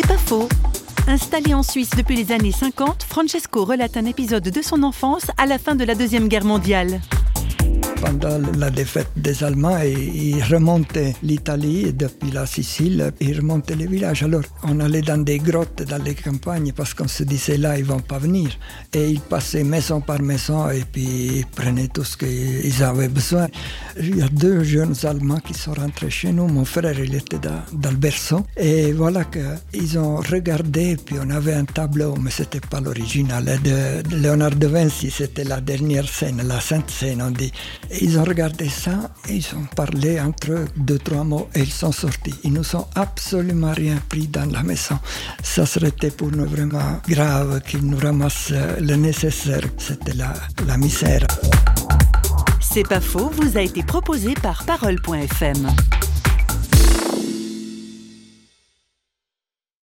C'est pas faux. Installé en Suisse depuis les années 50, Francesco relate un épisode de son enfance à la fin de la Deuxième Guerre mondiale pendant la défaite des Allemands et ils remontaient l'Italie depuis la Sicile, ils remontaient les villages. Alors on allait dans des grottes, dans les campagnes parce qu'on se disait là ils vont pas venir. Et ils passaient maison par maison et puis ils prenaient tout ce qu'ils avaient besoin. Il y a deux jeunes Allemands qui sont rentrés chez nous. Mon frère il était dans, le berceau et voilà qu'ils ont regardé puis on avait un tableau mais c'était pas l'original de Léonard de Vinci. C'était la dernière scène, la Sainte Scène on dit. Ils ont regardé ça, ils ont parlé entre eux deux, trois mots et ils sont sortis. Ils nous ont absolument rien pris dans la maison. Ça serait pour nous vraiment grave qu'ils nous ramassent le nécessaire. C'était la, la misère. C'est pas faux, vous a été proposé par parole.fm.